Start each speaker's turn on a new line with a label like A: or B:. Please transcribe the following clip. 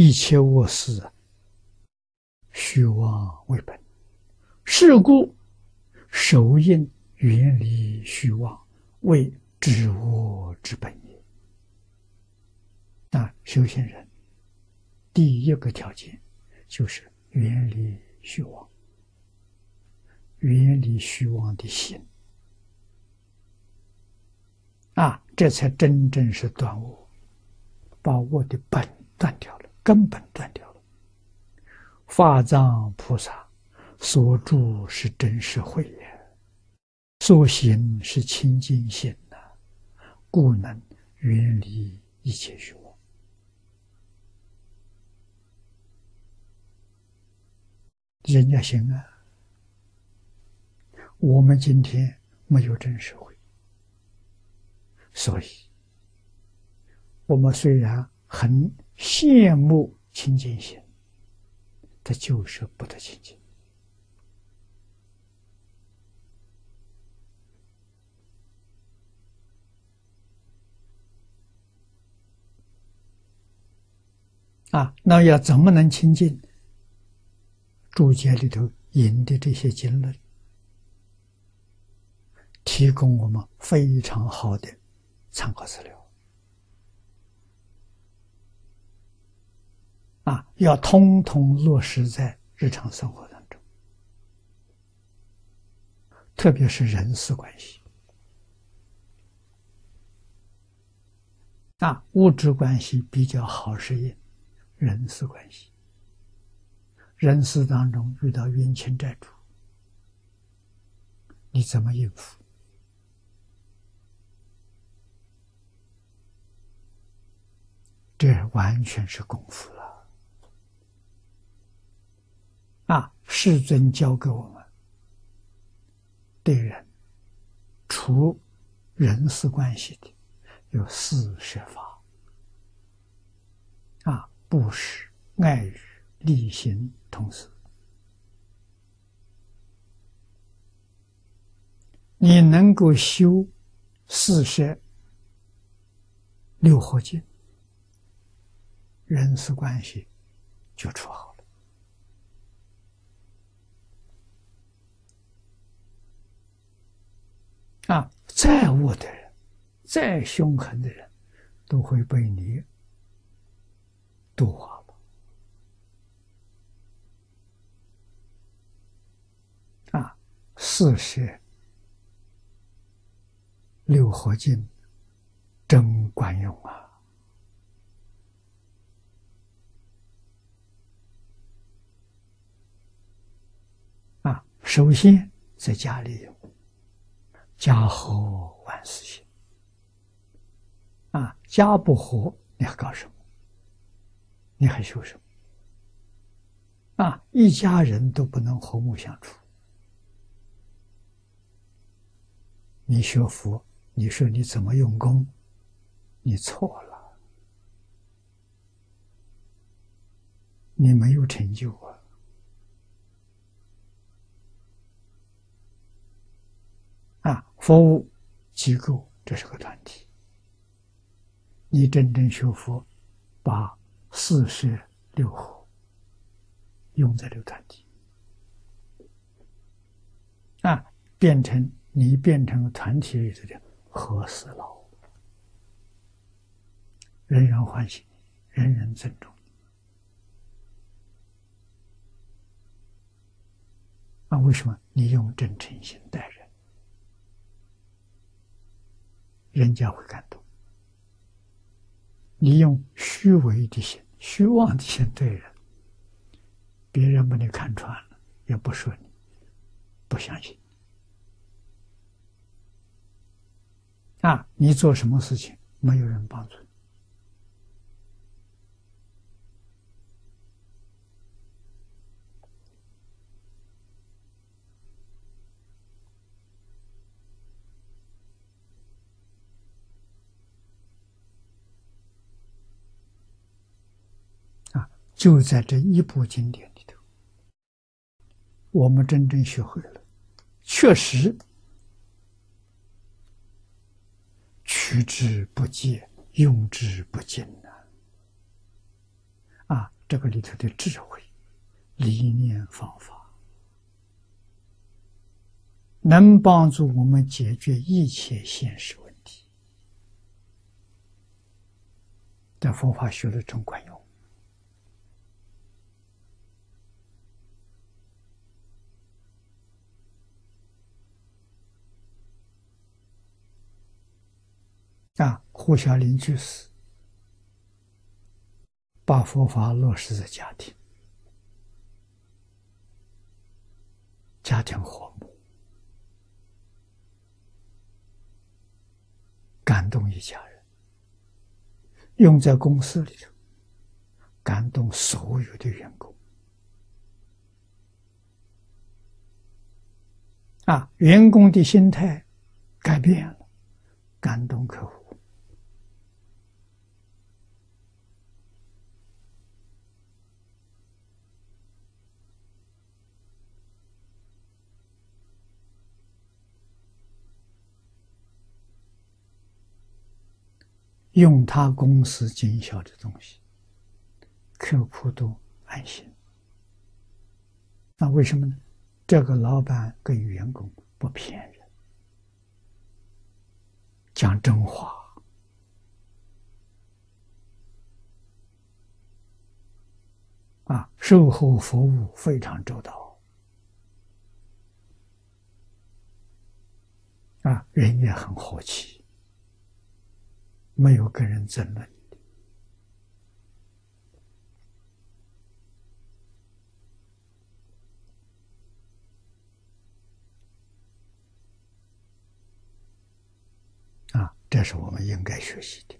A: 一切卧事，虚妄为本。是故，守印远离虚妄，为知我之本也。那修行人第一个条件就是远离虚妄，远离虚妄的心。啊，这才真正是断我，把我的本断掉了，根本断掉了。法藏菩萨所住是真实慧也，所行是清净心呐，故能远离一切虚妄。人家行啊，我们今天没有真实慧。所以，我们虽然很羡慕清净心，它就是不得清净啊。那要怎么能清净？注解里头引的这些经论，提供我们非常好的。参考资料啊，要通通落实在日常生活当中，特别是人事关系。啊，物质关系比较好适应，人事关系，人事当中遇到冤亲债主，你怎么应付？这完全是功夫了啊！世尊教给我们，对人除人事关系的有四摄法啊：布施、爱语、利行、同时。你能够修四摄六合敬。人事关系就处好了啊！再恶的人，再凶狠的人，都会被你度化了啊！四是六合敬，真管用啊！啊首先在家里有家和万事兴啊，家不和，你还搞什么？你还修什么？啊，一家人都不能和睦相处，你学佛，你说你怎么用功？你错了，你没有成就啊。服务机构这是个团体。你真正学佛，把四摄六合用在这个团体，啊，变成你变成团体里头的和事佬，人人欢喜，人人尊重你。啊，为什么你用真诚心待人？人家会感动。你用虚伪的心、虚妄的心对人，别人把你看穿了，也不说你，不相信。啊，你做什么事情，没有人帮助你。就在这一部经典里头，我们真正学会了，确实取之不竭，用之不尽呐！啊，这个里头的智慧、理念、方法，能帮助我们解决一切现实问题，在佛法学的中管胡小林居士把佛法落实在家庭，家庭和睦，感动一家人；用在公司里头，感动所有的员工。啊，员工的心态改变了，感动客户。用他公司经销的东西，客户都安心。那为什么呢？这个老板跟员工不骗人，讲真话，啊，售后服务非常周到，啊，人也很和气。没有跟人争论啊，这是我们应该学习的。